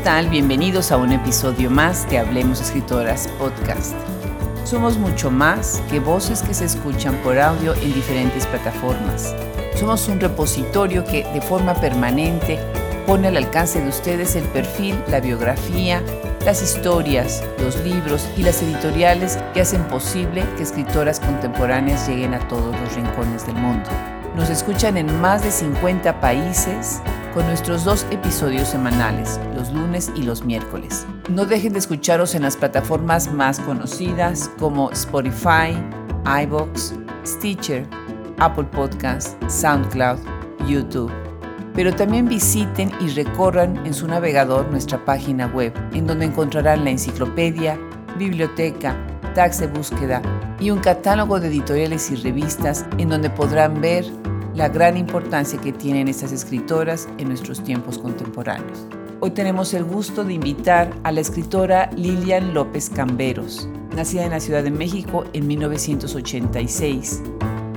¿Qué tal? Bienvenidos a un episodio más de Hablemos Escritoras Podcast. Somos mucho más que voces que se escuchan por audio en diferentes plataformas. Somos un repositorio que de forma permanente pone al alcance de ustedes el perfil, la biografía, las historias, los libros y las editoriales que hacen posible que escritoras contemporáneas lleguen a todos los rincones del mundo. Nos escuchan en más de 50 países con nuestros dos episodios semanales, los lunes y los miércoles. No dejen de escucharos en las plataformas más conocidas como Spotify, iBox, Stitcher, Apple Podcasts, SoundCloud, YouTube. Pero también visiten y recorran en su navegador nuestra página web, en donde encontrarán la enciclopedia, biblioteca, tags de búsqueda y un catálogo de editoriales y revistas en donde podrán ver la gran importancia que tienen estas escritoras en nuestros tiempos contemporáneos. Hoy tenemos el gusto de invitar a la escritora Lilian López Camberos, nacida en la Ciudad de México en 1986.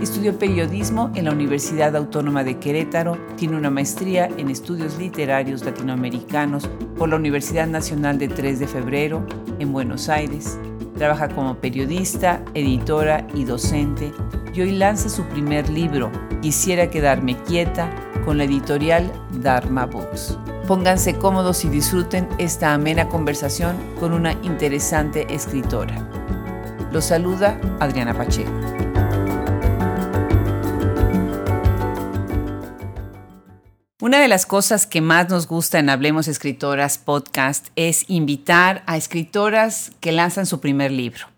Estudió periodismo en la Universidad Autónoma de Querétaro, tiene una maestría en estudios literarios latinoamericanos por la Universidad Nacional de 3 de Febrero en Buenos Aires. Trabaja como periodista, editora y docente y hoy lanza su primer libro, Quisiera quedarme quieta, con la editorial Dharma Books. Pónganse cómodos y disfruten esta amena conversación con una interesante escritora. Los saluda Adriana Pacheco. Una de las cosas que más nos gusta en Hablemos Escritoras podcast es invitar a escritoras que lanzan su primer libro.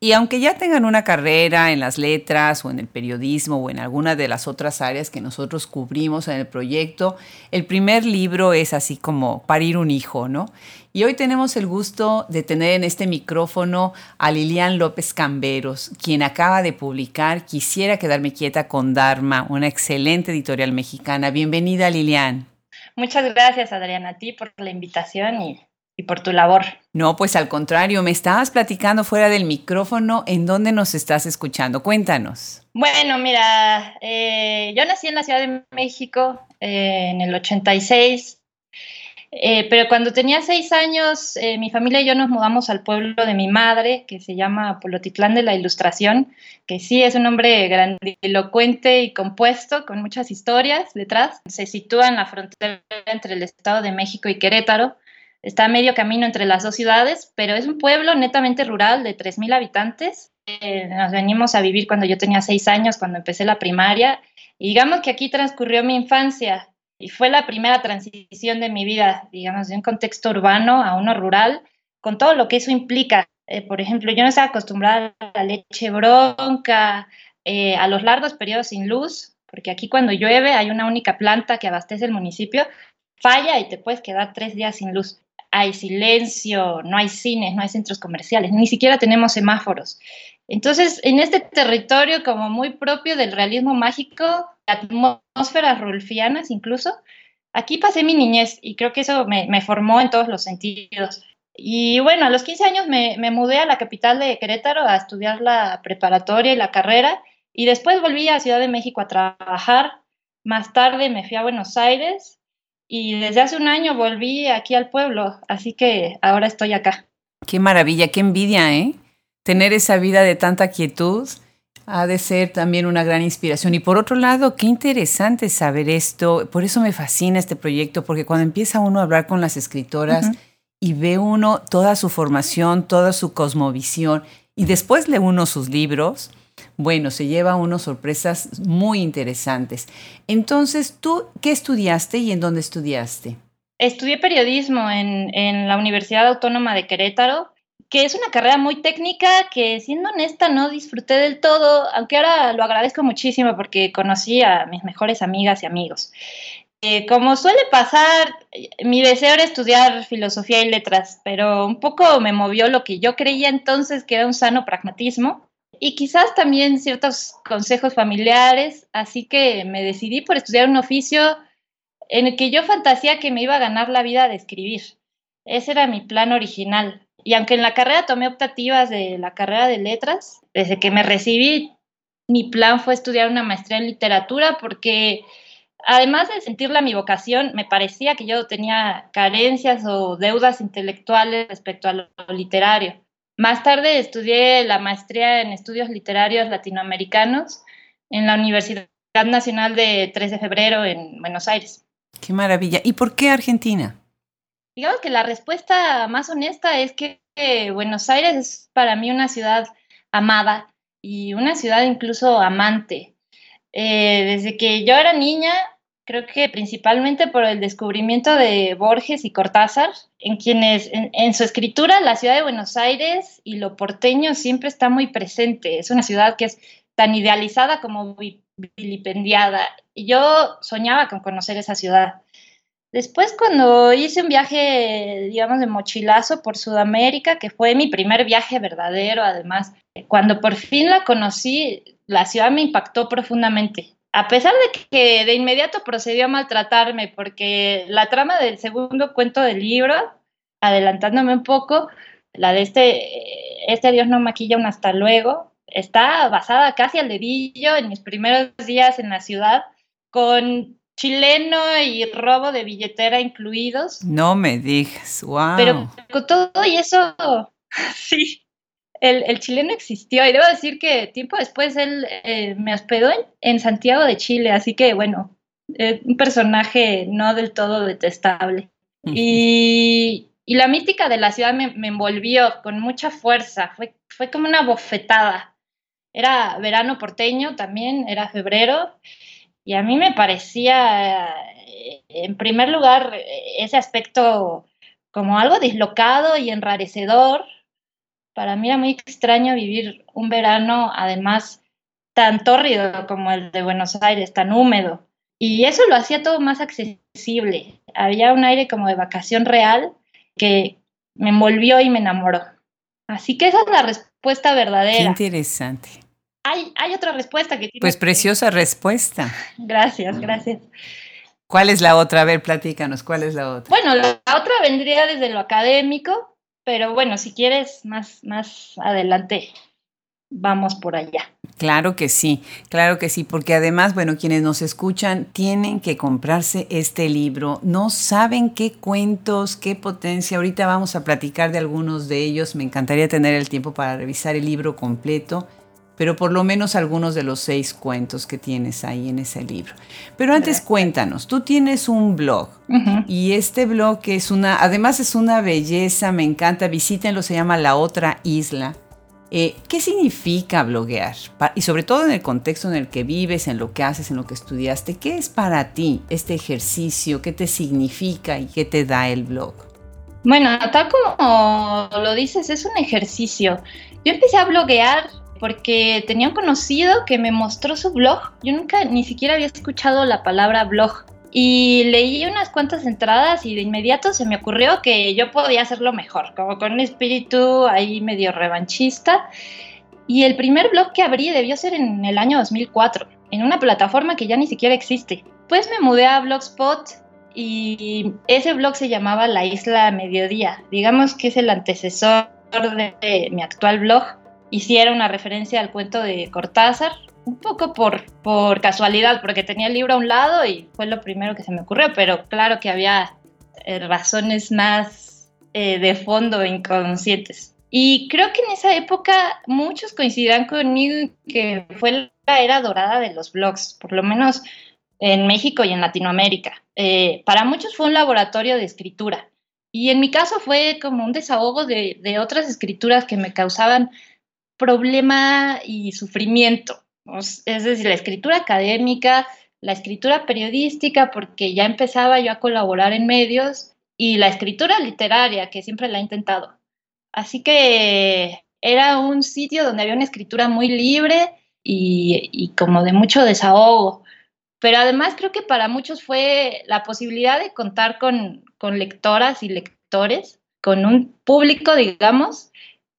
Y aunque ya tengan una carrera en las letras o en el periodismo o en alguna de las otras áreas que nosotros cubrimos en el proyecto, el primer libro es así como parir un hijo, ¿no? Y hoy tenemos el gusto de tener en este micrófono a Lilian López Camberos, quien acaba de publicar Quisiera quedarme quieta con Dharma, una excelente editorial mexicana. Bienvenida, Lilian. Muchas gracias, Adriana, a ti por la invitación y y por tu labor. No, pues al contrario, me estabas platicando fuera del micrófono en dónde nos estás escuchando. Cuéntanos. Bueno, mira, eh, yo nací en la Ciudad de México eh, en el 86, eh, pero cuando tenía seis años, mi familia y yo nos mudamos al pueblo de mi madre, que se llama Polotitlán de la Ilustración, que sí es un nombre grandilocuente y compuesto, con muchas historias detrás. Se sitúa en la frontera entre el Estado de México y Querétaro Está a medio camino entre las dos ciudades, pero es un pueblo netamente rural de 3.000 habitantes. Eh, nos venimos a vivir cuando yo tenía seis años, cuando empecé la primaria. Y digamos que aquí transcurrió mi infancia y fue la primera transición de mi vida, digamos, de un contexto urbano a uno rural, con todo lo que eso implica. Eh, por ejemplo, yo no estaba acostumbrada a la leche bronca, eh, a los largos periodos sin luz, porque aquí cuando llueve hay una única planta que abastece el municipio, falla y te puedes quedar tres días sin luz hay silencio, no hay cines, no hay centros comerciales, ni siquiera tenemos semáforos. Entonces, en este territorio como muy propio del realismo mágico, atmósferas rulfianas incluso, aquí pasé mi niñez y creo que eso me, formó en todos los sentidos. Y bueno, a los 15 años me, me, mudé a la capital de Querétaro a estudiar la preparatoria y la carrera y después volví a Ciudad de México a trabajar. Más tarde me fui a Buenos Aires y desde hace un año volví aquí al pueblo, así que ahora estoy acá. Qué maravilla, qué envidia, ¿eh? Tener esa vida de tanta quietud ha de ser también una gran inspiración. Y por otro lado, qué interesante saber esto. Por eso me fascina este proyecto, porque cuando empieza uno a hablar con las escritoras y ve uno toda su formación, toda su cosmovisión, y después lee uno sus libros, bueno, se lleva unas sorpresas muy interesantes. Entonces, ¿tú qué estudiaste y en dónde estudiaste? Estudié periodismo en, en, la Universidad Autónoma de Querétaro, que es una carrera muy técnica que, siendo honesta, no disfruté del todo, aunque ahora lo agradezco muchísimo porque conocí a mis mejores amigas y amigos. Eh, como suele pasar, mi deseo era estudiar filosofía y letras, pero un poco me movió lo que yo creía entonces que era un sano pragmatismo y quizás también ciertos consejos familiares, así que me decidí por estudiar un oficio en el que yo fantasía que me iba a ganar la vida de escribir. Ese era mi plan original. Y aunque en la carrera tomé optativas de la carrera de letras, desde que me recibí, mi plan fue estudiar una maestría en literatura porque además de sentirla mi vocación, me parecía que yo tenía carencias o deudas intelectuales respecto a lo literario. Más tarde estudié la maestría en estudios literarios latinoamericanos en la Universidad Nacional de 3 de Febrero en Buenos Aires. Qué maravilla. ¿Y por qué Argentina? Digamos que la respuesta más honesta es que Buenos Aires es para mí una ciudad amada y una ciudad incluso amante. Eh, desde que yo era niña, creo que principalmente por el descubrimiento de Borges y Cortázar, en quienes en, su escritura la ciudad de Buenos Aires y lo porteño siempre está muy presente. Es una ciudad que es tan idealizada como vilipendiada. Yo soñaba con conocer esa ciudad. Después, cuando hice un viaje, digamos, de mochilazo por Sudamérica, que fue mi primer viaje verdadero, además, cuando por fin la conocí, la ciudad me impactó profundamente. A pesar de que de inmediato procedió a maltratarme, porque la trama del segundo cuento del libro, adelantándome un poco, la de este, este Dios no maquilla un hasta luego, está basada casi al dedillo en mis primeros días en la ciudad, con chileno y robo de billetera incluidos. No me digas, wow. Pero con todo y eso, sí, el, chileno existió y debo decir que tiempo después él eh, me hospedó en, Santiago de Chile, así que bueno, un personaje no del todo detestable. Y, la mística de la ciudad me, me, envolvió con mucha fuerza, fue, fue como una bofetada. Era verano porteño también, era febrero, y a mí me parecía, eh, en primer lugar, ese aspecto como algo dislocado y enrarecedor. Para mí era muy extraño vivir un verano, además, tan tórrido como el de Buenos Aires, tan húmedo. Y eso lo hacía todo más accesible. Había un aire como de vacación real que me envolvió y me enamoró. Así que esa es la respuesta verdadera. Qué interesante hay, otra respuesta que tiene. Pues preciosa respuesta. Gracias, gracias. ¿Cuál es la otra? A ver, platícanos, ¿cuál es la otra? Bueno, la otra vendría desde lo académico, pero bueno, si quieres más, más adelante, vamos por allá. Claro que sí, claro que sí, porque además, bueno, quienes nos escuchan tienen que comprarse este libro, no saben qué cuentos, qué potencia, ahorita vamos a platicar de algunos de ellos, me encantaría tener el tiempo para revisar el libro completo pero por lo menos algunos de los seis cuentos que tienes ahí en ese libro. Pero antes cuéntanos, tú tienes un blog y este blog es una, además es una belleza, me encanta, visítenlo, se llama La Otra Isla. Eh, ¿Qué significa bloguear? Y sobre todo en el contexto en el que vives, en lo que haces, en lo que estudiaste, ¿qué es para ti este ejercicio? ¿Qué te significa y qué te da el blog? Bueno, tal como lo dices, es un ejercicio. Yo empecé a bloguear porque tenía un conocido que me mostró su blog. Yo nunca ni siquiera había escuchado la palabra blog. Y leí unas cuantas entradas y de inmediato se me ocurrió que yo podía hacerlo mejor, como con un espíritu ahí medio revanchista. Y el primer blog que abrí debió ser en el año 2004, en una plataforma que ya ni siquiera existe. Pues me mudé a Blogspot y ese blog se llamaba La Isla Mediodía. Digamos que es el antecesor de mi actual blog hiciera una referencia al cuento de Cortázar, un poco por, por casualidad, porque tenía el libro a un lado y fue lo primero que se me ocurrió, pero claro que había eh, razones más eh, de fondo inconscientes. Y creo que en esa época muchos coincidirán conmigo que fue la era dorada de los blogs, por lo menos en México y en Latinoamérica. Eh, para muchos fue un laboratorio de escritura. Y en mi caso fue como un desahogo de, de otras escrituras que me causaban problema y sufrimiento. Es decir, la escritura académica, la escritura periodística, porque ya empezaba yo a colaborar en medios, y la escritura literaria, que siempre la he intentado. Así que era un sitio donde había una escritura muy libre y, como de mucho desahogo. Pero además creo que para muchos fue la posibilidad de contar con, con lectoras y lectores, con un público, digamos,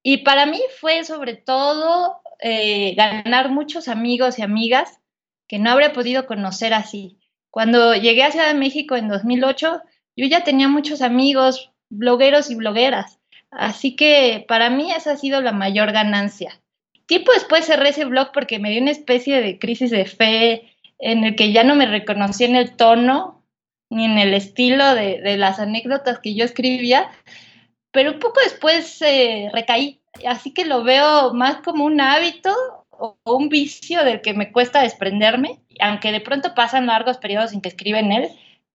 y para mí fue sobre todo eh, ganar muchos amigos y amigas que no habría podido conocer así. Cuando llegué a Ciudad de México en 2008, yo ya tenía muchos amigos, blogueros y blogueras. Así que para mí esa ha sido la mayor ganancia. Tiempo después cerré ese blog porque me dio una especie de crisis de fe en el que ya no me reconocí en el tono ni en el estilo de, las anécdotas que yo escribía, pero un poco después eh, recaí, así que lo veo más como un hábito o un vicio del que me cuesta desprenderme, aunque de pronto pasan largos periodos sin que escriba en él,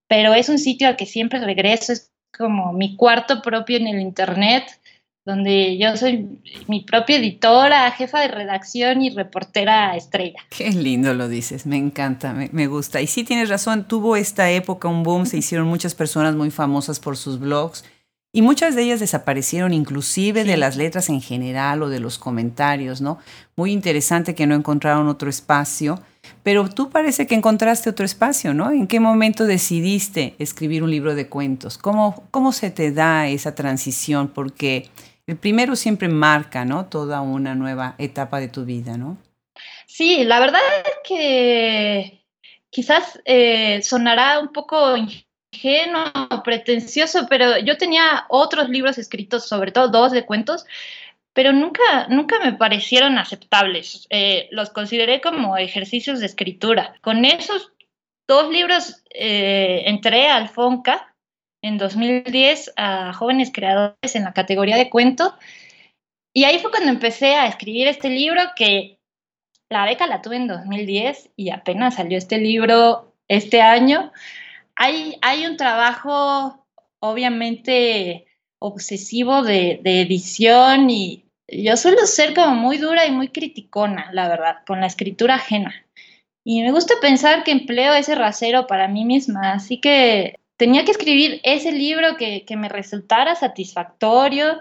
pero es un sitio al que siempre regreso, es como mi cuarto propio en el Internet, donde yo soy mi propia editora, jefa de redacción y reportera estrella. Qué lindo lo dices, me encanta, me, gusta. Y sí tienes razón, tuvo esta época un boom, se hicieron muchas personas muy famosas por sus blogs y muchas de ellas desaparecieron inclusive de las letras en general o de los comentarios, ¿no? Muy interesante que no encontraron otro espacio, pero tú parece que encontraste otro espacio, ¿no? ¿En qué momento decidiste escribir un libro de cuentos? ¿Cómo, cómo se te da esa transición? Porque el primero siempre marca, ¿no? Toda una nueva etapa de tu vida, ¿no? Sí, la verdad es que quizás eh, sonará un poco ingenuo, pretencioso, pero yo tenía otros libros escritos, sobre todo dos de cuentos, pero nunca, nunca me parecieron aceptables. Eh, los consideré como ejercicios de escritura. Con esos dos libros eh, entré al FONCA en 2010 a jóvenes creadores en la categoría de cuento. Y ahí fue cuando empecé a escribir este libro que la beca la tuve en 2010 y apenas salió este libro este año. Hay, un trabajo obviamente obsesivo de, edición y yo suelo ser como muy dura y muy criticona, la verdad, con la escritura ajena. Y me gusta pensar que empleo ese rasero para mí misma, así que tenía que escribir ese libro que, me resultara satisfactorio,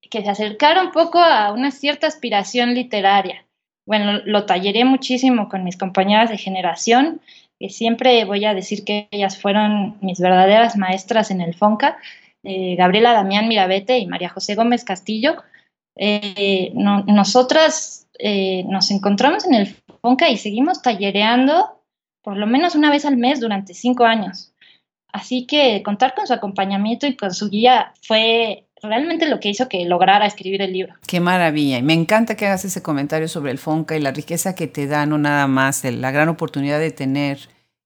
que se acercara un poco a una cierta aspiración literaria. Bueno, lo talleré muchísimo con mis compañeras de generación, que siempre voy a decir que ellas fueron mis verdaderas maestras en el FONCA, eh, Gabriela Damián Mirabete y María José Gómez Castillo. Eh, nosotras eh, nos encontramos en el FONCA y seguimos tallereando por lo menos una vez al mes durante cinco años. Así que contar con su acompañamiento y con su guía fue realmente lo que hizo que lograra escribir el libro. Qué maravilla. Y me encanta que hagas ese comentario sobre el FONCA y la riqueza que te da, no nada más la gran oportunidad de tener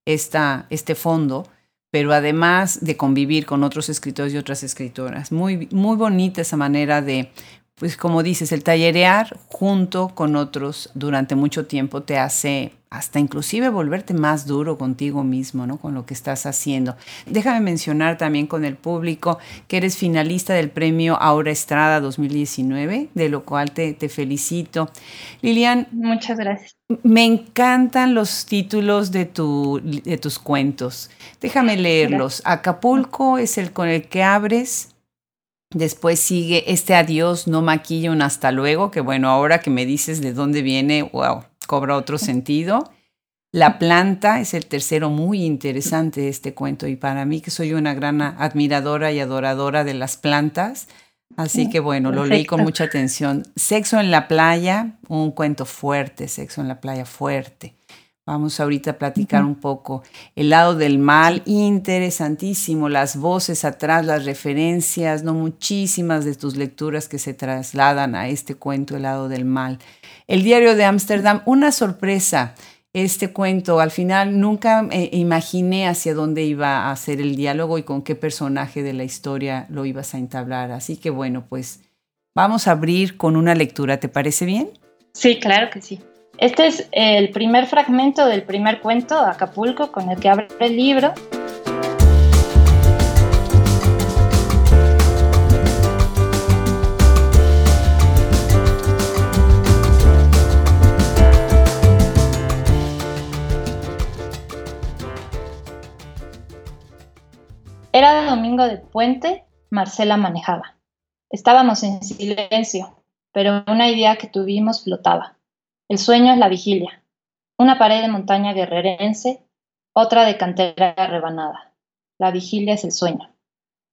esta, este fondo, pero además de convivir con otros escritores y otras escritoras. Muy, muy bonita esa manera de, pues como dices, el tallerear junto con otros durante mucho tiempo te hace hasta inclusive volverte más duro contigo mismo, ¿no? Con lo que estás haciendo. Déjame mencionar también con el público que eres finalista del premio Aura Estrada 2019, de lo cual te, felicito. Lilian. Muchas gracias. Me encantan los títulos de, tu, de tus cuentos. Déjame leerlos. Acapulco es el con el que abres. Después sigue este adiós, no maquilla un hasta luego, que bueno, ahora que me dices de dónde viene, wow, cobra otro sentido. La planta es el tercero muy interesante de este cuento y para mí que soy una gran admiradora y adoradora de las plantas, así que bueno, lo leí con mucha atención. Sexo en la playa, un cuento fuerte, sexo en la playa fuerte. Vamos ahorita a platicar un poco. El lado del mal, interesantísimo. Las voces atrás, las referencias, no muchísimas de tus lecturas que se trasladan a este cuento, El lado del mal. El diario de Ámsterdam, una sorpresa. Este cuento, al final nunca imaginé hacia dónde iba a ser el diálogo y con qué personaje de la historia lo ibas a entablar. Así que bueno, pues vamos a abrir con una lectura. ¿Te parece bien? Sí, claro que sí. Este es el primer fragmento del primer cuento, Acapulco, con el que abre el libro. Era domingo de puente, Marcela manejaba. Estábamos en silencio, pero una idea que tuvimos flotaba. El sueño es la vigilia. Una pared de montaña guerrerense, otra de cantera rebanada. La vigilia es el sueño.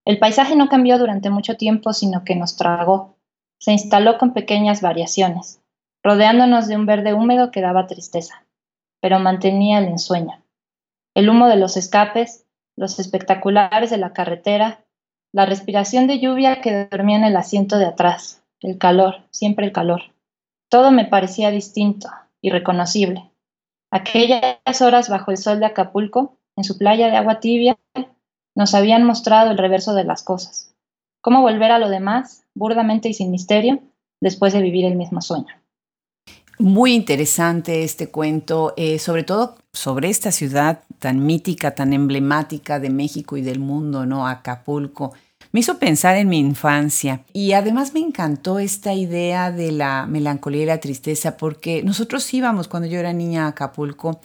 El paisaje no cambió durante mucho tiempo, sino que nos tragó. Se instaló con pequeñas variaciones, rodeándonos de un verde húmedo que daba tristeza, pero mantenía el ensueño. El humo de los escapes, los espectaculares de la carretera, la respiración de lluvia que dormía en el asiento de atrás, el calor, siempre el calor. Todo me parecía distinto, irreconocible. Aquellas horas bajo el sol de Acapulco, en su playa de agua tibia, nos habían mostrado el reverso de las cosas. Cómo volver a lo demás, burdamente y sin misterio, después de vivir el mismo sueño. Muy interesante este cuento, eh, sobre todo sobre esta ciudad tan mítica, tan emblemática de México y del mundo, ¿no? Acapulco. Me hizo pensar en mi infancia y además me encantó esta idea de la melancolía y la tristeza porque nosotros íbamos cuando yo era niña a Acapulco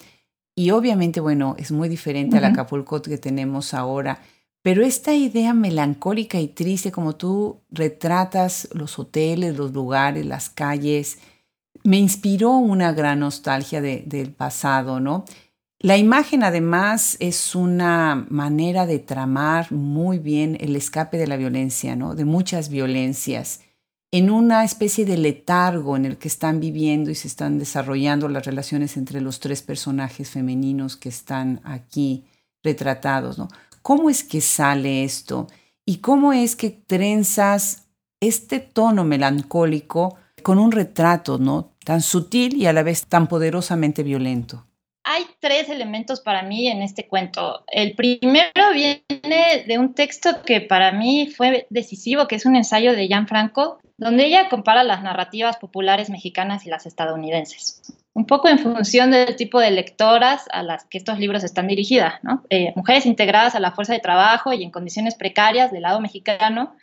y obviamente, bueno, es muy diferente al Acapulco que tenemos ahora, pero esta idea melancólica y triste como tú retratas los hoteles, los lugares, las calles, me inspiró una gran nostalgia del pasado, ¿no? La imagen además es una manera de tramar muy bien el escape de la violencia, ¿no? De muchas violencias, en una especie de letargo en el que están viviendo y se están desarrollando las relaciones entre los tres personajes femeninos que están aquí retratados. ¿Cómo es que sale esto? ¿Y cómo es que trenzas este tono melancólico con un retrato, ¿no? Tan sutil y a la vez tan poderosamente violento. Hay tres elementos para mí en este cuento. El primero viene de un texto que para mí fue decisivo, que es un ensayo de Jan Franco, donde ella compara las narrativas populares mexicanas y las estadounidenses. Un poco en función del tipo de lectoras a las que estos libros están dirigidas. Eh, mujeres integradas a la fuerza de trabajo y en condiciones precarias del lado mexicano,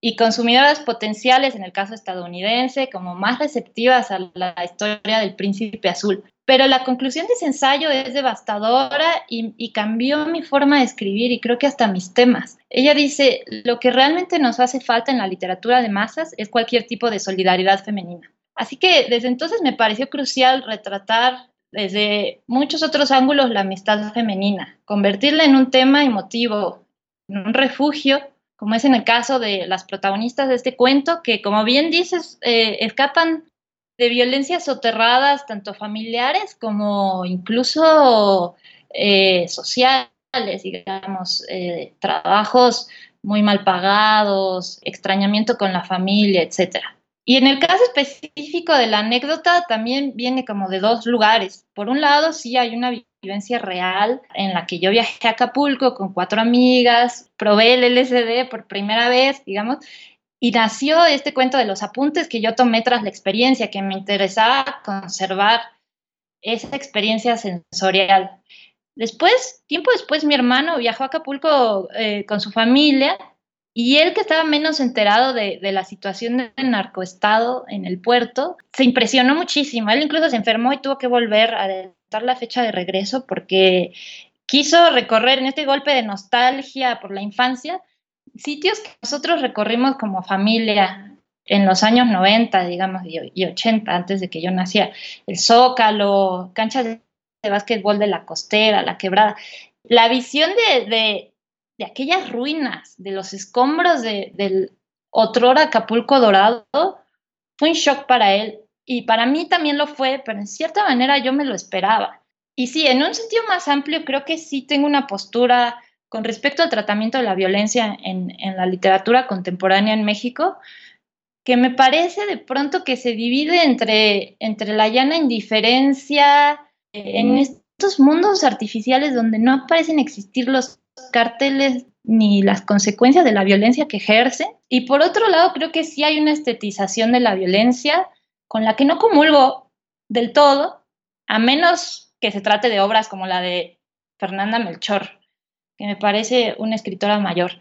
y consumidoras potenciales, en el caso estadounidense, como más receptivas a la historia del príncipe azul. Pero la conclusión de ese ensayo es devastadora y, cambió mi forma de escribir y creo que hasta mis temas. Ella dice, lo que realmente nos hace falta en la literatura de masas es cualquier tipo de solidaridad femenina. Así que desde entonces me pareció crucial retratar desde muchos otros ángulos la amistad femenina, convertirla en un tema emotivo, en un refugio como es en el caso de las protagonistas de este cuento, que como bien dices, eh, escapan de violencias soterradas, tanto familiares como incluso eh, sociales, digamos, eh, trabajos muy mal pagados, extrañamiento con la familia, etc. Y en el caso específico de la anécdota también viene como de dos lugares. Por un lado, sí hay una vivencia real en la que yo viajé a Acapulco con cuatro amigas, probé el LSD por primera vez, digamos, y nació este cuento de los apuntes que yo tomé tras la experiencia, que me interesaba conservar esa experiencia sensorial. Después, tiempo después, mi hermano viajó a Acapulco eh, con su familia y él que estaba menos enterado de, la situación del narcoestado en el puerto, se impresionó muchísimo. Él incluso se enfermó y tuvo que volver a la fecha de regreso porque quiso recorrer en este golpe de nostalgia por la infancia sitios que nosotros recorrimos como familia en los años 90, digamos, y 80, antes de que yo nacía. El Zócalo, canchas de básquetbol de la costera, la quebrada. La visión de, de, aquellas ruinas, de los escombros de, del otrora Acapulco Dorado, fue un shock para él. Y para mí también lo fue, pero en cierta manera yo me lo esperaba. Y sí, en un sentido más amplio, creo que sí tengo una postura con respecto al tratamiento de la violencia en, en la literatura contemporánea en México, que me parece de pronto que se divide entre, entre la llana indiferencia, eh, en estos mundos artificiales donde no parecen existir los cárteles ni las consecuencias de la violencia que ejerce. Y por otro lado, creo que sí hay una estetización de la violencia con la que no comulgo del todo, a menos que se trate de obras como la de Fernanda Melchor, que me parece una escritora mayor.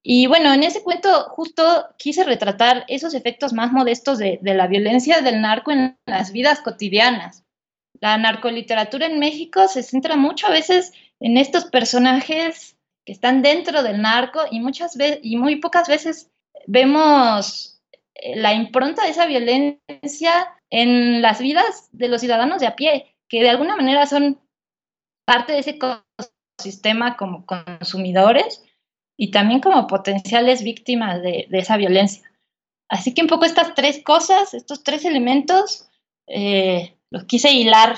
Y bueno, en ese cuento justo quise retratar esos efectos más modestos de, la violencia del narco en las vidas cotidianas. La narcoliteratura en México se centra mucho a veces en estos personajes que están dentro del narco y muchas y muy pocas veces vemos la impronta de esa violencia en las vidas de los ciudadanos de a pie, que de alguna manera son parte de ese ecosistema como consumidores y también como potenciales víctimas de, esa violencia. Así que un poco estas tres cosas, estos tres elementos, eh, los quise hilar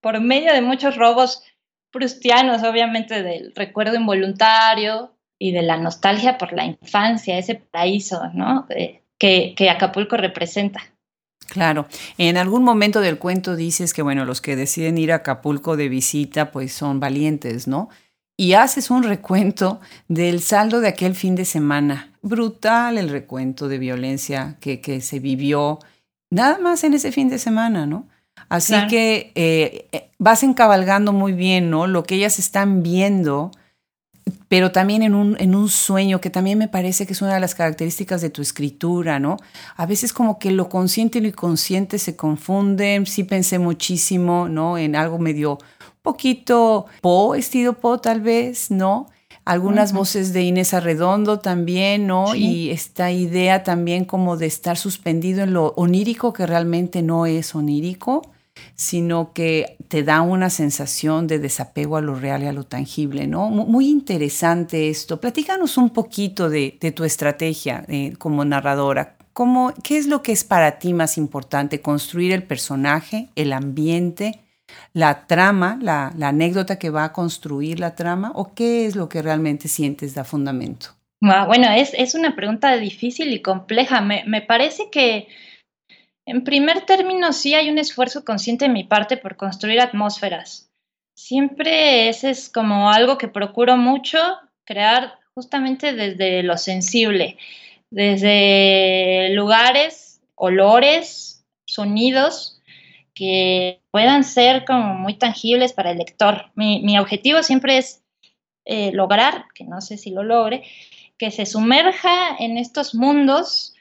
por medio de muchos robos prustianos, obviamente del recuerdo involuntario y de la nostalgia por la infancia, ese paraíso, ¿no? que, Acapulco representa. Claro, en algún momento del cuento dices que, bueno, los que deciden ir a Acapulco de visita, pues son valientes, ¿no? Y haces un recuento del saldo de aquel fin de semana. Brutal el recuento de violencia que, que se vivió, nada más en ese fin de semana, ¿no? Así que eh, eh, vas encabalgando muy bien, ¿no? Lo que ellas están viendo pero también en un, en un sueño, que también me parece que es una de las características de tu escritura, ¿no? A veces como que lo consciente y lo inconsciente se confunden, sí pensé muchísimo, ¿no? En algo medio poquito po, estilo po tal vez, ¿no? Algunas voces de Inés Arredondo también, ¿no? Y esta idea también como de estar suspendido en lo onírico que realmente no es onírico sino que te da una sensación de desapego a lo real y a lo tangible, ¿no? Muy interesante esto. Platícanos un poquito de, tu estrategia eh, como narradora. ¿Cómo, ¿Qué es lo que es para ti más importante? ¿Construir el personaje, el ambiente, la trama, la, anécdota que va a construir la trama? ¿O qué es lo que realmente sientes da fundamento? Bueno, es, una pregunta difícil y compleja. me parece que en primer término, sí hay un esfuerzo consciente de mi parte por construir atmósferas. Siempre ese es como algo que procuro mucho, crear justamente desde lo sensible, desde lugares, olores, sonidos que puedan ser como muy tangibles para el lector. Mi, objetivo siempre es eh, lograr, que no sé si lo logre, que se sumerja en estos mundos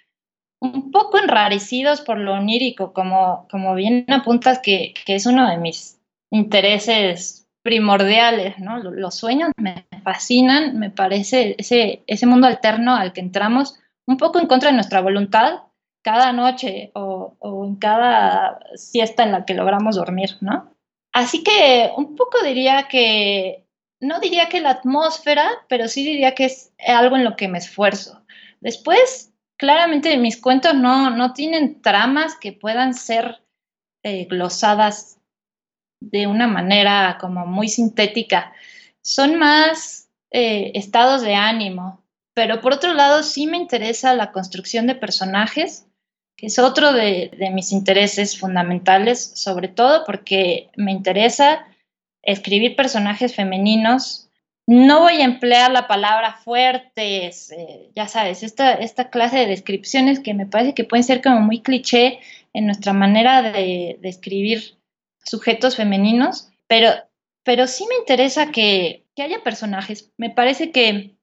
un poco enrarecidos por lo onírico, como, como bien apuntas que, es uno de mis intereses primordiales, ¿no? Los sueños me fascinan, me parece ese, ese mundo alterno al que entramos un poco en contra de nuestra voluntad cada noche o, o, en cada siesta en la que logramos dormir, ¿no? Así que un poco diría que, no diría que la atmósfera, pero sí diría que es algo en lo que me esfuerzo. Después, claramente mis cuentos no, no tienen tramas que puedan ser eh, glosadas de una manera como muy sintética. Son más eh, estados de ánimo. Pero por otro lado, sí me interesa la construcción de personajes, que es otro de, de mis intereses fundamentales, sobre todo porque me interesa escribir personajes femeninos no voy a emplear la palabra fuertes, eh, ya sabes, esta, esta clase de descripciones que me parece que pueden ser como muy cliché en nuestra manera de, escribir sujetos femeninos, pero, pero sí me interesa que, haya personajes. Me parece que,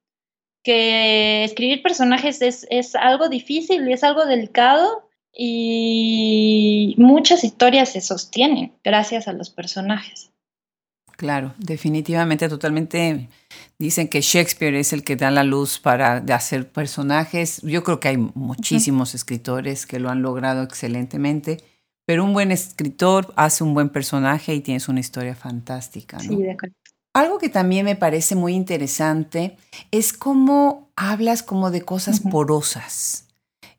que escribir personajes es, es algo difícil y es algo delicado y muchas historias se sostienen gracias a los personajes. Claro, definitivamente, totalmente. Dicen que Shakespeare es el que da la luz para hacer personajes. Yo creo que hay muchísimos escritores que lo han logrado excelentemente, pero un buen escritor hace un buen personaje y tienes una historia fantástica. Sí, de acuerdo. Algo que también me parece muy interesante es cómo hablas como de cosas porosas.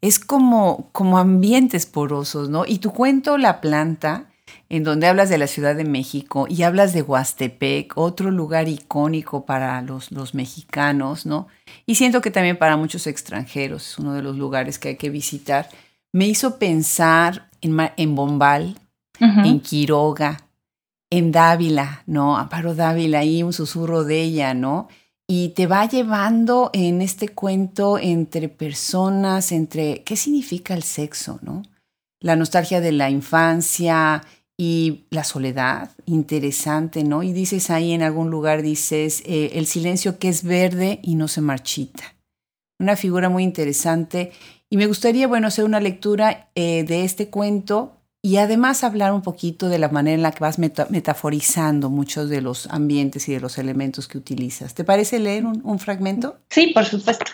Es como, como ambientes porosos, ¿no? Y tu cuento La planta en donde hablas de la Ciudad de México y hablas de Huastepec, otro lugar icónico para los, los mexicanos, ¿no? Y siento que también para muchos extranjeros es uno de los lugares que hay que visitar. Me hizo pensar en, en Bombal, en Quiroga, en Dávila, ¿no? Amparo Dávila, ahí un susurro de ella, ¿no? Y te va llevando en este cuento entre personas, entre qué significa el sexo, ¿no? La nostalgia de la infancia, y la soledad, interesante, ¿no? Y dices ahí en algún lugar, dices, eh, el silencio que es verde y no se marchita. Una figura muy interesante. Y me gustaría, bueno, hacer una lectura eh, de este cuento y además hablar un poquito de la manera en la que vas metaforizando muchos de los ambientes y de los elementos que utilizas. ¿Te parece leer un, un fragmento? Sí, por supuesto.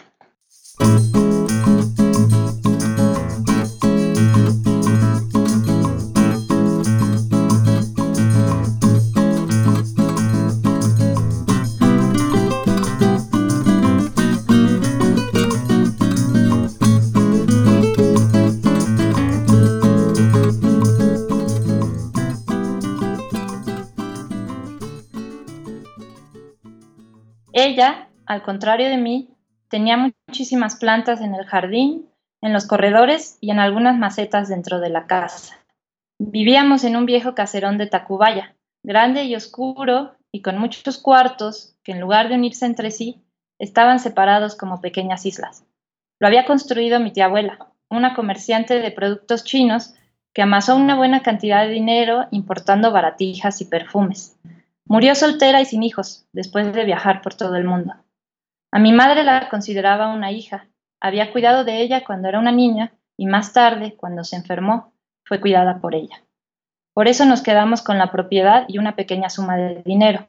Ella, al contrario de mí, tenía muchísimas plantas en el jardín, en los corredores y en algunas macetas dentro de la casa. Vivíamos en un viejo caserón de Tacubaya, grande y oscuro y con muchos cuartos que en lugar de unirse entre sí, estaban separados como pequeñas islas. Lo había construido mi tía abuela, una comerciante de productos chinos que amasó una buena cantidad de dinero importando baratijas y perfumes. Murió soltera y sin hijos, después de viajar por todo el mundo. A mi madre la consideraba una hija. Había cuidado de ella cuando era una niña y más tarde, cuando se enfermó, fue cuidada por ella. Por eso nos quedamos con la propiedad y una pequeña suma de dinero.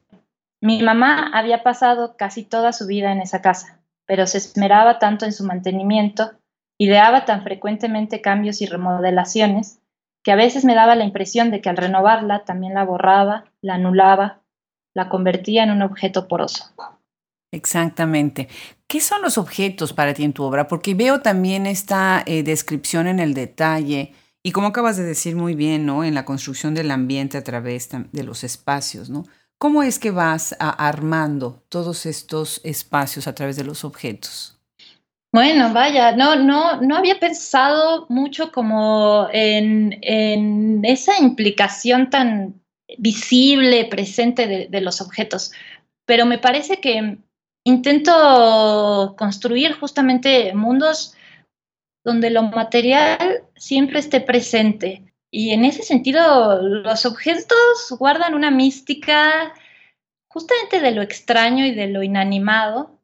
Mi mamá había pasado casi toda su vida en esa casa, pero se esmeraba tanto en su mantenimiento, ideaba tan frecuentemente cambios y remodelaciones, que a veces me daba la impresión de que al renovarla también la borraba, la anulaba, la convertía en un objeto poroso. Exactamente. ¿Qué son los objetos para ti en tu obra? Porque veo también esta eh, descripción en el detalle y como acabas de decir muy bien, ¿no? En la construcción del ambiente a través de los espacios, ¿no? ¿Cómo es que vas armando todos estos espacios a través de los objetos? Bueno, vaya, no, no, no había pensado mucho como en, en esa implicación tan visible, presente de, los objetos, pero me parece que intento construir justamente mundos donde lo material siempre esté presente. Y en ese sentido, los objetos guardan una mística justamente de lo extraño y de lo inanimado,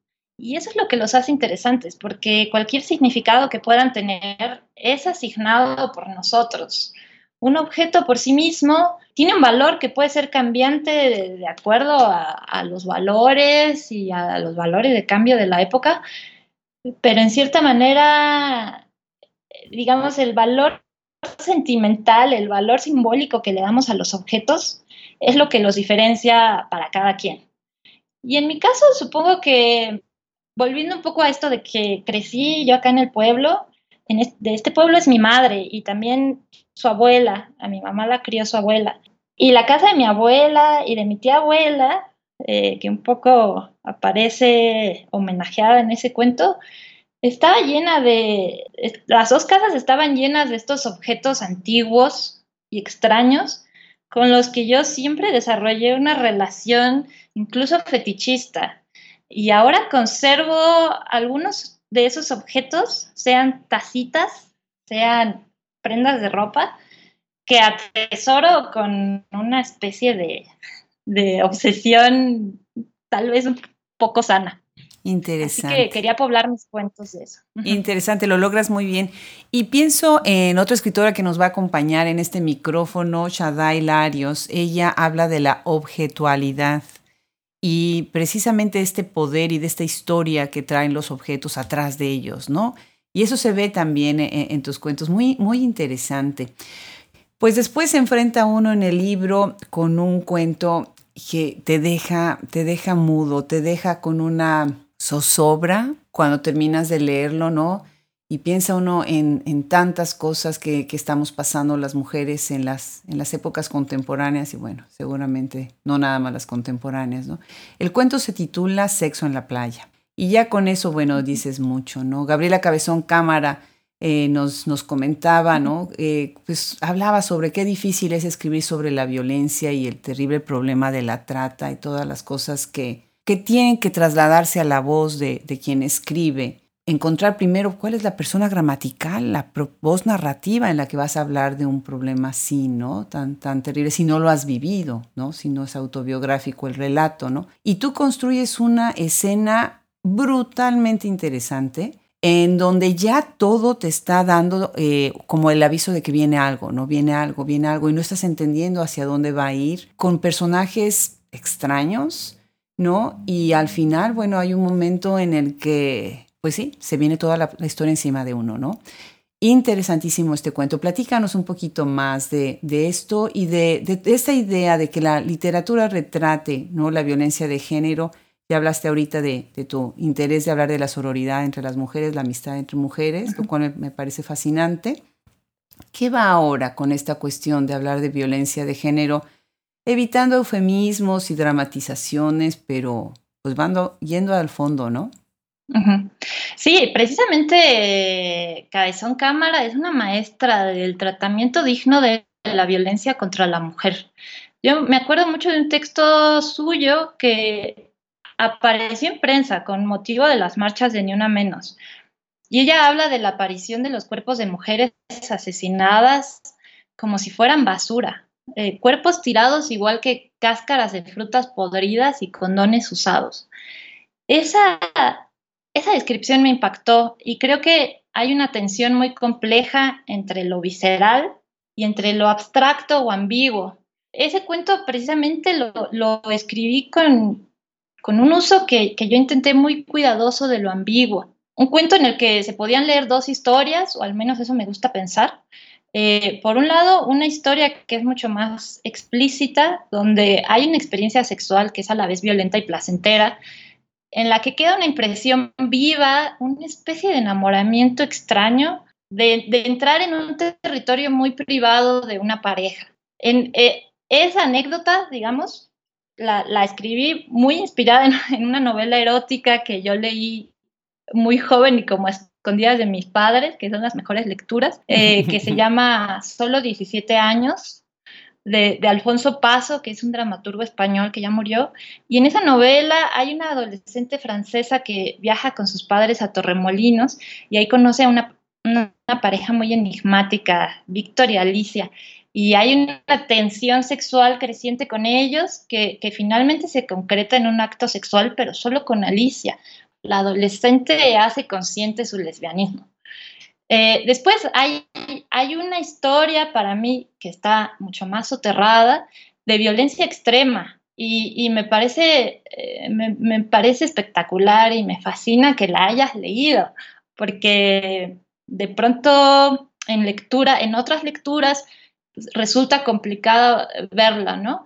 y eso es lo que los hace interesantes, porque cualquier significado que puedan tener es asignado por nosotros. Un objeto por sí mismo tiene un valor que puede ser cambiante de, acuerdo a, los valores y a los valores de cambio de la época, pero en cierta manera, digamos, el valor sentimental, el valor simbólico que le damos a los objetos es lo que los diferencia para cada quien. Y en mi caso, supongo que volviendo un poco a esto de que crecí yo acá en el pueblo, en de este pueblo es mi madre y también su abuela, a mi mamá la crió su abuela. Y la casa de mi abuela y de mi tía abuela, eh, que un poco aparece homenajeada en ese cuento, estaba llena de, las dos casas estaban llenas de estos objetos antiguos y extraños con los que yo siempre desarrollé una relación incluso fetichista. Y ahora conservo algunos de esos objetos, sean tacitas, sean prendas de ropa, que atesoro con una especie de, de obsesión tal vez un poco sana. Interesante. Así que quería poblar mis cuentos de eso. Interesante, lo logras muy bien. Y pienso en otra escritora que nos va a acompañar en este micrófono, Shadai Larios. Ella habla de la objetualidad y precisamente este poder y de esta historia que traen los objetos atrás de ellos, ¿no? Y eso se ve también en, tus cuentos, muy, muy interesante. Pues después se enfrenta uno en el libro con un cuento que te deja, te deja mudo, te deja con una zozobra cuando terminas de leerlo, ¿no? y piensa uno en, en tantas cosas que, que, estamos pasando las mujeres en las, en las épocas contemporáneas y bueno, seguramente no nada más las contemporáneas, ¿no? El cuento se titula Sexo en la playa y ya con eso, bueno, dices mucho, ¿no? Gabriela Cabezón Cámara eh, nos, nos comentaba, ¿no? Eh, pues hablaba sobre qué difícil es escribir sobre la violencia y el terrible problema de la trata y todas las cosas que, que tienen que trasladarse a la voz de, de quien escribe encontrar primero cuál es la persona gramatical, la voz narrativa en la que vas a hablar de un problema así, ¿no? Tan, tan terrible, si no lo has vivido, ¿no? Si no es autobiográfico el relato, ¿no? Y tú construyes una escena brutalmente interesante en donde ya todo te está dando eh, como el aviso de que viene algo, ¿no? Viene algo, viene algo y no estás entendiendo hacia dónde va a ir, con personajes extraños, ¿no? Y al final, bueno, hay un momento en el que pues sí, se viene toda la, historia encima de uno, ¿no? Interesantísimo este cuento. Platícanos un poquito más de, esto y de, de, esta idea de que la literatura retrate ¿no? la violencia de género. Ya hablaste ahorita de, tu interés de hablar de la sororidad entre las mujeres, la amistad entre mujeres, lo cual me, me parece fascinante. ¿Qué va ahora con esta cuestión de hablar de violencia de género, evitando eufemismos y dramatizaciones, pero pues van yendo al fondo, ¿no? Sí, precisamente Cabezón Cámara es una maestra del tratamiento digno de la violencia contra la mujer. Yo me acuerdo mucho de un texto suyo que apareció en prensa con motivo de las marchas de Ni Una Menos. Y ella habla de la aparición de los cuerpos de mujeres asesinadas como si fueran basura, eh, cuerpos tirados igual que cáscaras de frutas podridas y condones usados. Esa, esa descripción me impactó y creo que hay una tensión muy compleja entre lo visceral y entre lo abstracto o ambiguo. Ese cuento precisamente lo, escribí con, un uso que, yo intenté muy cuidadoso de lo ambiguo. Un cuento en el que se podían leer dos historias, o al menos eso me gusta pensar. Eh, por un lado, una historia que es mucho más explícita, donde hay una experiencia sexual que es a la vez violenta y placentera, en la que queda una impresión viva, una especie de enamoramiento extraño de, entrar en un territorio muy privado de una pareja. En, eh, esa anécdota, digamos, la, escribí muy inspirada en, una novela erótica que yo leí muy joven y como escondidas de mis padres, que son las mejores lecturas, eh, que se llama Solo 17 años, de, Alfonso Paso, que es un dramaturgo español que ya murió. Y en esa novela hay una adolescente francesa que viaja con sus padres a Torremolinos y ahí conoce a una, pareja muy enigmática, Víctor y Alicia. Y hay una tensión sexual creciente con ellos que, finalmente se concreta en un acto sexual, pero solo con Alicia. La adolescente hace consciente su lesbianismo. Eh, después hay, hay una historia para mí que está mucho más soterrada de violencia extrema y, me, parece, eh, me, parece espectacular y me fascina que la hayas leído, porque de pronto en lectura, en otras lecturas, resulta complicado verla, ¿no?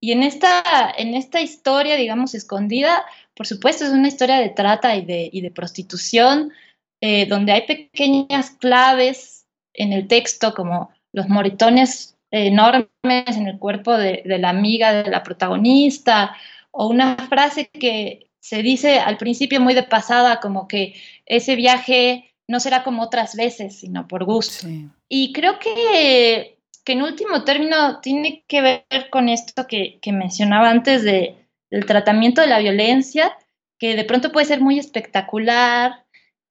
Y en esta, en esta historia, digamos, escondida, por supuesto, es una historia de trata y de, y de prostitución, eh, donde hay pequeñas claves en el texto, como los moritones enormes en el cuerpo de, la amiga de la protagonista, o una frase que se dice al principio muy de pasada, como que ese viaje no será como otras veces, sino por gusto. Y creo que, que, en último término tiene que ver con esto que, que mencionaba antes de, del tratamiento de la violencia, que de pronto puede ser muy espectacular,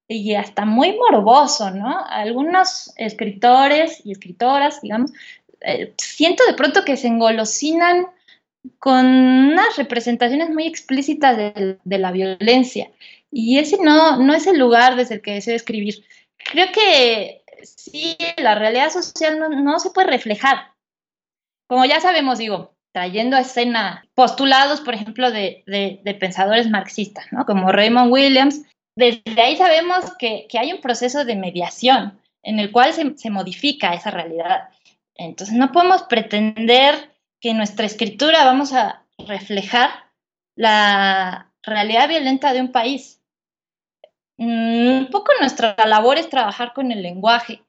y hasta muy morboso, ¿no? Algunos escritores y escritoras, digamos, eh, siento de pronto que se engolosinan con unas representaciones muy explícitas de, la violencia. Y ese no, no es el lugar desde el que deseo escribir. Creo que sí, la realidad social no, se puede reflejar. Como ya sabemos, digo, trayendo a escena postulados, por ejemplo, de, de pensadores marxistas, ¿no? Como Raymond Williams, desde ahí sabemos que, hay un proceso de mediación en el cual se, modifica esa realidad. Entonces no podemos pretender que en nuestra escritura vamos a reflejar la realidad violenta de un país. Mm, un poco nuestra labor es trabajar con el lenguaje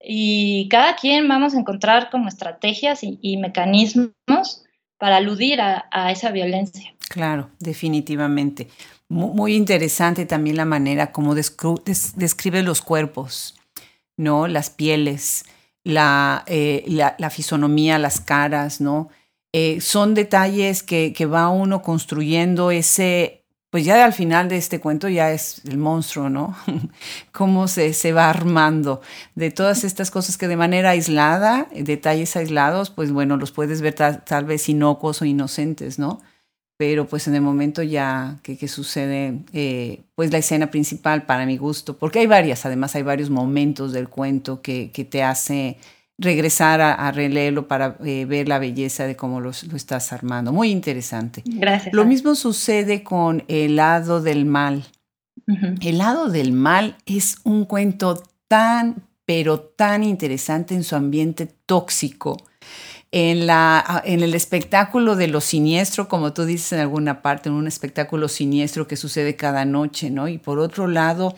y cada quien vamos a encontrar como estrategias y, mecanismos para aludir a esa violencia. Claro, definitivamente. Muy interesante también la manera como describe los cuerpos, ¿no? Las pieles, la, eh, fisonomía, las caras, ¿no? Eh, son detalles que, que, va uno construyendo ese, pues ya al final de este cuento ya es el monstruo, ¿no? Cómo se, se va armando de todas estas cosas que de manera aislada, detalles aislados, pues bueno, los puedes ver tal vez inocuos o inocentes, ¿no? pero pues en el momento ya que, sucede, eh, pues la escena principal para mi gusto, porque hay varias, además hay varios momentos del cuento que, te hace regresar a, releerlo para eh, ver la belleza de cómo lo, estás armando. Muy interesante. Gracias. Lo mismo sucede con El lado del mal. El lado del mal es un cuento tan, pero tan interesante en su ambiente tóxico en, la, en el espectáculo de lo siniestro, como tú dices en alguna parte, en un espectáculo siniestro que sucede cada noche, ¿no? Y por otro lado,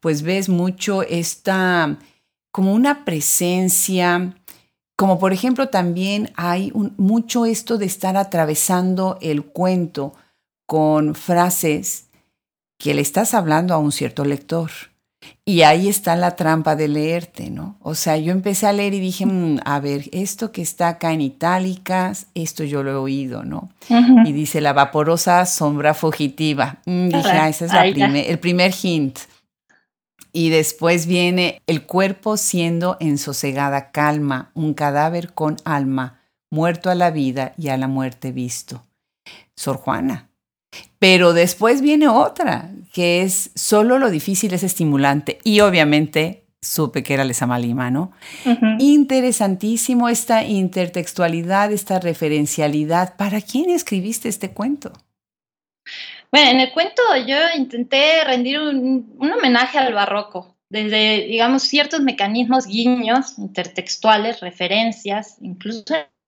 pues ves mucho esta, como una presencia, como por ejemplo también hay mucho esto de estar atravesando el cuento con frases que le estás hablando a un cierto lector. Y ahí está la trampa de leerte, ¿no? O sea, yo empecé a leer y dije, mm, a ver, esto que está acá en itálicas, esto yo lo he oído, ¿no? Y dice la vaporosa sombra fugitiva. Mm, dije, ah, ese es el primer hint. Y después viene el cuerpo siendo en sosegada calma, un cadáver con alma, muerto a la vida y a la muerte visto. Sor Juana. Pero después viene otra, que es solo lo difícil es estimulante. Y obviamente supe que era Lezama Lima, ¿no? Interesantísimo esta intertextualidad, esta referencialidad. ¿Para quién escribiste este cuento? Bueno, en el cuento yo intenté rendir un, un homenaje al barroco, desde, digamos, ciertos mecanismos, guiños intertextuales, referencias, incluso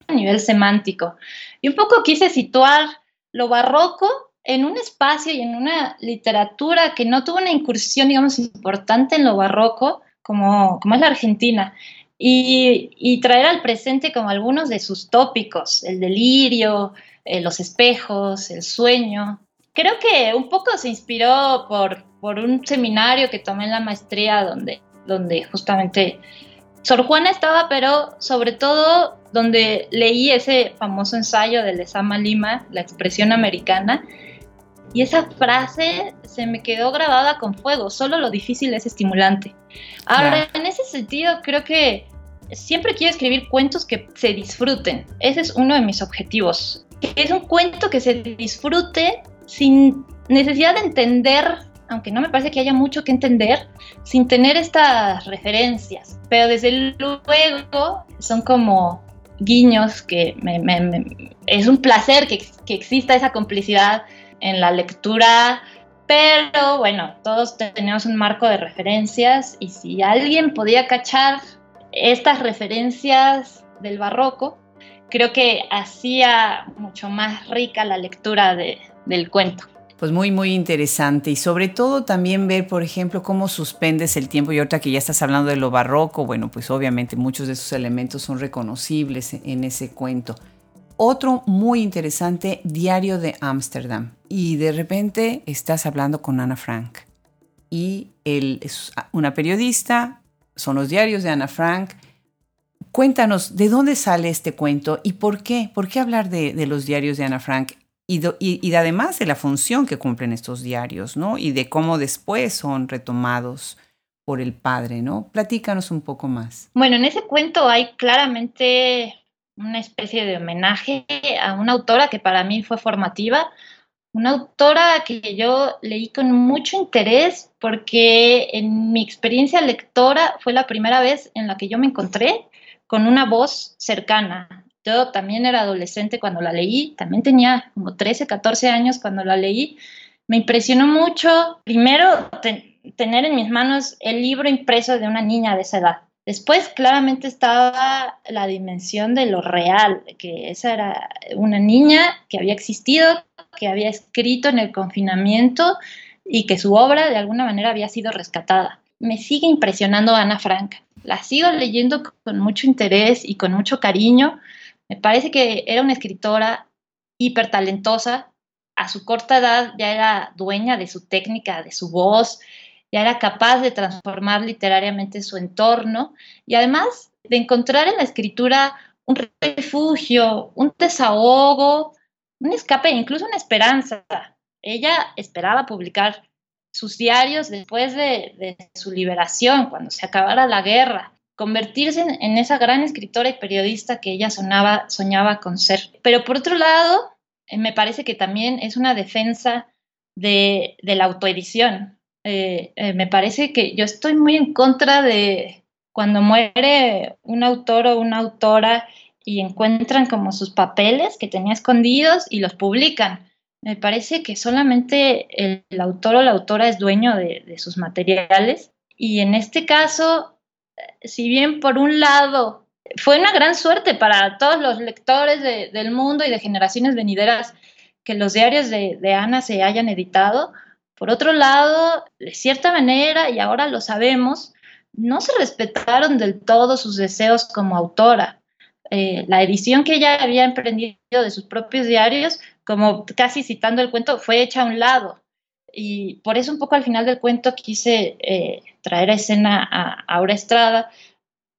a nivel semántico. Y un poco quise situar lo barroco en un espacio y en una literatura que no tuvo una incursión, digamos, importante en lo barroco, como, como es la Argentina, y, traer al presente como algunos de sus tópicos, el delirio, eh, los espejos, el sueño. Creo que un poco se inspiró por, por un seminario que tomé en la maestría donde, donde justamente Sor Juana estaba, pero sobre todo donde leí ese famoso ensayo de Lezama Lima, la expresión americana, y esa frase se me quedó grabada con fuego, solo lo difícil es estimulante. Ahora, en ese sentido, creo que siempre quiero escribir cuentos que se disfruten. Ese es uno de mis objetivos. Que es un cuento que se disfrute sin necesidad de entender, aunque no me parece que haya mucho que entender, sin tener estas referencias. Pero desde luego son como guiños que es un placer que, que exista esa complicidad en la lectura, pero bueno, todos tenemos un marco de referencias y si alguien podía cachar estas referencias del barroco, creo que hacía mucho más rica la lectura del cuento. Pues muy, muy interesante y sobre todo también ver, por ejemplo, cómo suspendes el tiempo y ahorita que ya estás hablando de lo barroco, bueno, pues obviamente muchos de esos elementos son reconocibles en ese cuento. Otro muy interesante, Diario de Ámsterdam. Y de repente estás hablando con Ana Frank. Y él es una periodista, son los diarios de Ana Frank. Cuéntanos, ¿de dónde sale este cuento y por qué? ¿Por qué hablar de, los diarios de Ana Frank? Y, y, además de la función que cumplen estos diarios, ¿no? Y de cómo después son retomados por el padre, ¿no? Platícanos un poco más. Bueno, en ese cuento hay claramente una especie de homenaje a una autora que para mí fue formativa, una autora que yo leí con mucho interés porque en mi experiencia lectora fue la primera vez en la que yo me encontré con una voz cercana. Yo también era adolescente cuando la leí, también tenía como 13, 14 años cuando la leí. Me impresionó mucho, primero, tener en mis manos el libro impreso de una niña de esa edad Después claramente estaba la dimensión de lo real, que esa era una niña que había existido, que había escrito en el confinamiento y que su obra de alguna manera había sido rescatada. Me sigue impresionando Ana Frank. La sigo leyendo con mucho interés y con mucho cariño. Me parece que era una escritora hiper talentosa. A su corta edad ya era dueña de su técnica, de su voz, ya era capaz de transformar literariamente su entorno y además de encontrar en la escritura un refugio, un desahogo, un escape, incluso una esperanza. Ella esperaba publicar sus diarios después de, su liberación, cuando se acabara la guerra, convertirse en, esa gran escritora y periodista que ella soñaba con ser. Pero por otro lado, eh, me parece que también es una defensa de la autoedición, eh, eh, me parece que yo estoy muy en contra de cuando muere un autor o una autora y encuentran como sus papeles que tenía escondidos y los publican. Me parece que solamente el, autor o la autora es dueño de, sus materiales y en este caso, si bien por un lado fue una gran suerte para todos los lectores del mundo y de generaciones venideras que los diarios de Ana se hayan editado, por otro lado, de cierta manera, y ahora lo sabemos, no se respetaron del todo sus deseos como autora. Eh, la edición que ella había emprendido de sus propios diarios, como casi citando el cuento, fue hecha a un lado. Y por eso un poco al final del cuento quise eh, traer a escena a Aura Estrada,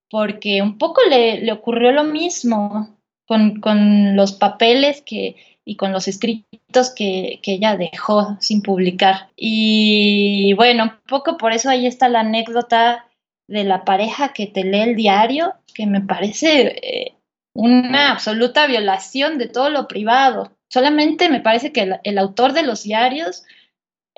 porque un poco le, le ocurrió lo mismo con, con, los papeles que, y con los escritos que, que, ella dejó sin publicar. Y bueno, un poco por eso ahí está la anécdota de la pareja que te lee el diario, que me parece eh, una absoluta violación de todo lo privado. Solamente me parece que el, el autor de los diarios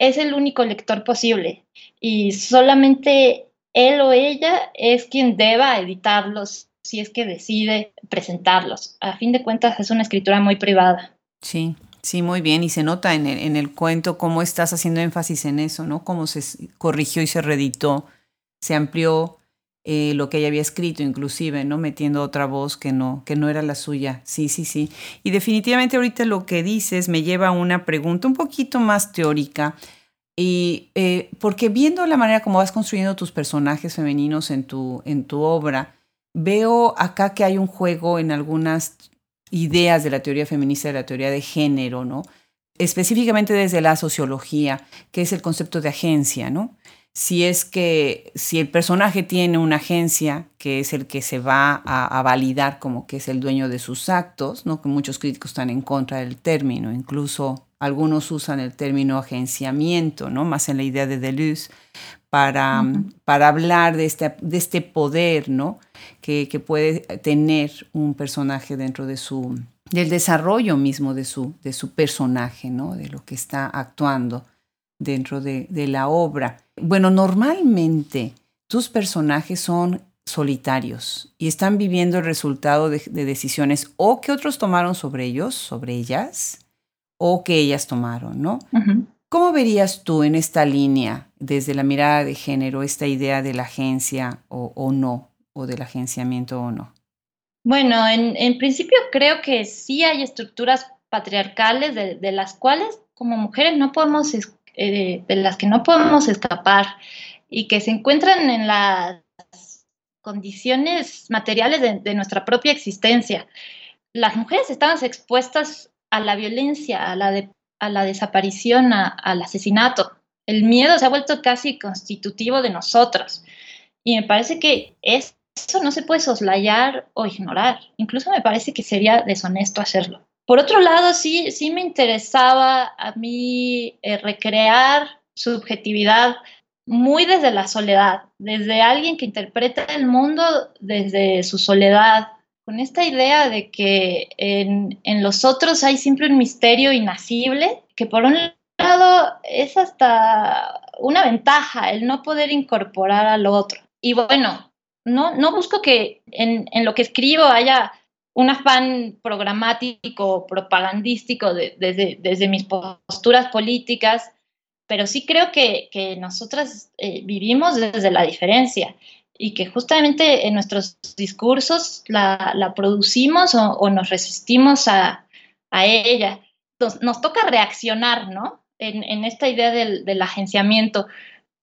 es el único lector posible y solamente él o ella es quien deba editarlos si es que decide presentarlos. A fin de cuentas es una escritura muy privada. Sí, sí, muy bien. Y se nota en el, en el cuento cómo estás haciendo énfasis en eso, ¿no? Cómo se corrigió y se reeditó, se amplió eh, lo que ella había escrito, inclusive, ¿no? Metiendo otra voz que no, que no era la suya. Sí, sí, sí. Y definitivamente ahorita lo que dices me lleva a una pregunta un poquito más teórica. Y eh, porque viendo la manera como vas construyendo tus personajes femeninos en tu, en tu obra, veo acá que hay un juego en algunas ideas de la teoría feminista, de la teoría de género, ¿no? Específicamente desde la sociología, que es el concepto de agencia, ¿no? Si es que si el personaje tiene una agencia que es el que se va a, validar como que es el dueño de sus actos, ¿no? que muchos críticos están en contra del término, incluso algunos usan el término agenciamiento, ¿no? más en la idea de Deleuze, para, para hablar de este, de este poder ¿no? que, que puede tener un personaje dentro de su, del desarrollo mismo de su, de su personaje, ¿no? de lo que está actuando dentro de, de la obra. Bueno, normalmente tus personajes son solitarios y están viviendo el resultado de, de, decisiones o que otros tomaron sobre ellos, sobre ellas, o que ellas tomaron, ¿no? Uh -huh. ¿Cómo verías tú en esta línea, desde la mirada de género, esta idea de la agencia o, o no, o del agenciamiento o no? Bueno, en, en, principio creo que sí hay estructuras patriarcales de, de las cuales como mujeres no podemos eh, de las que no podemos escapar y que se encuentran en las condiciones materiales de, nuestra propia existencia. Las mujeres estamos expuestas a la violencia, a la, desaparición, al asesinato. El miedo se ha vuelto casi constitutivo de nosotros. Y me parece que es, eso no se puede soslayar o ignorar. Incluso me parece que sería deshonesto hacerlo. Por otro lado, sí, sí me interesaba a mí eh, recrear subjetividad muy desde la soledad, desde alguien que interpreta el mundo desde su soledad, con esta idea de que en, en los otros hay siempre un misterio inacible, que por un lado es hasta una ventaja el no poder incorporar al otro. Y bueno, no, no busco que en, en lo que escribo haya un afán programático, propagandístico de, desde, desde, mis posturas políticas, pero sí creo que, que nosotras eh, vivimos desde la diferencia y que justamente en nuestros discursos la, la producimos o, o, nos resistimos a, a ella. Nos, nos, toca reaccionar, ¿no? En, en esta idea del, del agenciamiento,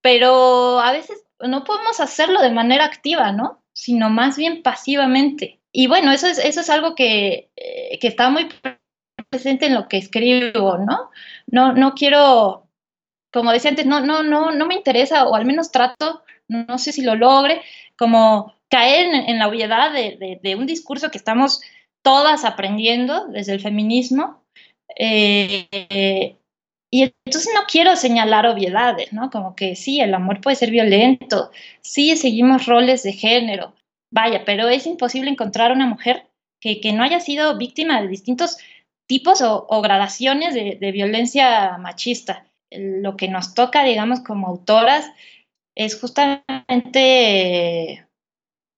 pero a veces no podemos hacerlo de manera activa, ¿no? Sino más bien pasivamente y bueno, eso es, eso es algo que, eh, que, está muy presente en lo que escribo, ¿no? No, no quiero, como decía antes, no, no, no, no me interesa, o al menos trato, no, sé si lo logre, como caer en, la obviedad de, de, un discurso que estamos todas aprendiendo desde el feminismo. Eh, y entonces no quiero señalar obviedades, ¿no? Como que sí, el amor puede ser violento, sí, seguimos roles de género, Vaya, pero es imposible encontrar una mujer que, que no haya sido víctima de distintos tipos o, gradaciones de, de, violencia machista. Lo que nos toca, digamos, como autoras es justamente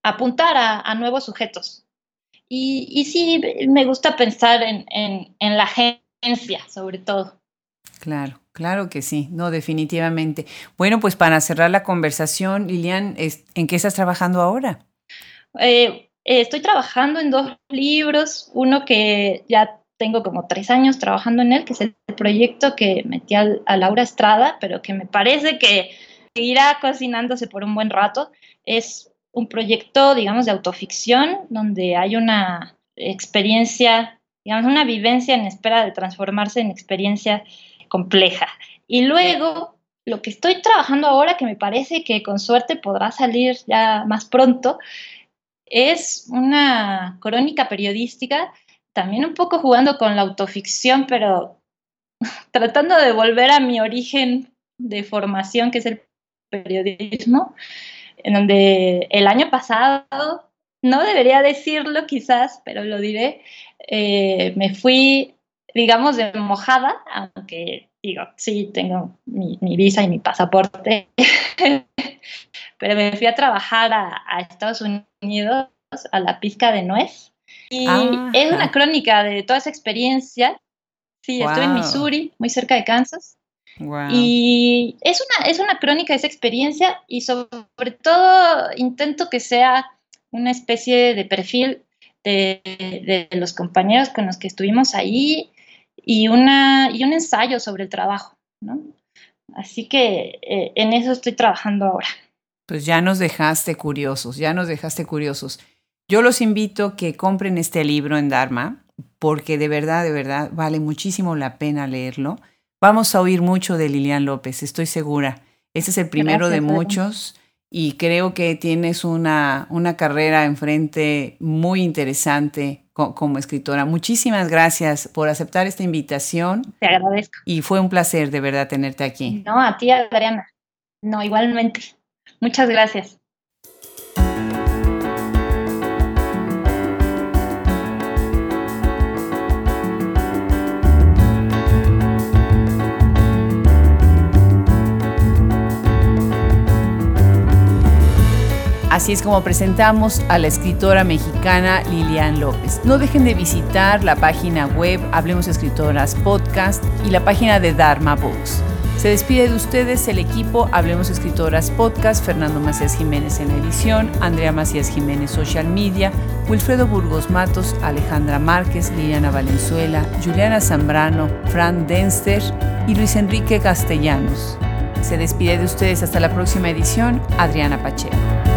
apuntar a, a nuevos sujetos. Y, y, sí, me gusta pensar en, en, en la agencia, sobre todo. Claro, claro que sí, no, definitivamente. Bueno, pues para cerrar la conversación, Lilian, ¿en qué estás trabajando ahora? Eh, estoy trabajando en dos libros, uno que ya tengo como tres años trabajando en él, que es el proyecto que metí a, Laura Estrada, pero que me parece que irá cocinándose por un buen rato. Es un proyecto, digamos, de autoficción, donde hay una experiencia, digamos, una vivencia en espera de transformarse en experiencia compleja. Y luego, lo que estoy trabajando ahora, que me parece que con suerte podrá salir ya más pronto, es una crónica periodística, también un poco jugando con la autoficción, pero tratando de volver a mi origen de formación, que es el periodismo, en donde el año pasado, no debería decirlo quizás, pero lo diré, eh, me fui, digamos, de mojada, aunque digo, sí, tengo mi, visa y mi pasaporte, pero me fui a trabajar a, Estados Unidos, a la pizca de nuez. Y es una crónica de toda esa experiencia. Sí, estuve en Missouri, muy cerca de Kansas. Y es una, es una crónica de esa experiencia y sobre todo intento que sea una especie de perfil de, los compañeros con los que estuvimos ahí y, una, y un ensayo sobre el trabajo, ¿no? Así que eh, en eso estoy trabajando ahora. Pues ya nos dejaste curiosos, ya nos dejaste curiosos. Yo los invito que compren este libro en Dharma, porque de verdad, de verdad, vale muchísimo la pena leerlo. Vamos a oír mucho de Lilian López, estoy segura. Este es el primero de muchos y creo que tienes una, una carrera enfrente muy interesante como escritora. Muchísimas gracias por aceptar esta invitación. Te agradezco. Y fue un placer de verdad tenerte aquí. No, a ti, Adriana. No, igualmente. Muchas gracias. Así es como presentamos a la escritora mexicana Lilian López. No dejen de visitar la página web Hablemos Escritoras Podcast y la página de Dharma Books. Se despide de ustedes el equipo Hablemos Escritoras Podcast, Fernando Macías Jiménez en la edición, Andrea Macías Jiménez Social Media, Wilfredo Burgos Matos, Alejandra Márquez, Liliana Valenzuela, Juliana Zambrano, Fran Denster y Luis Enrique Castellanos. Se despide de ustedes hasta la próxima edición, Adriana Pacheco.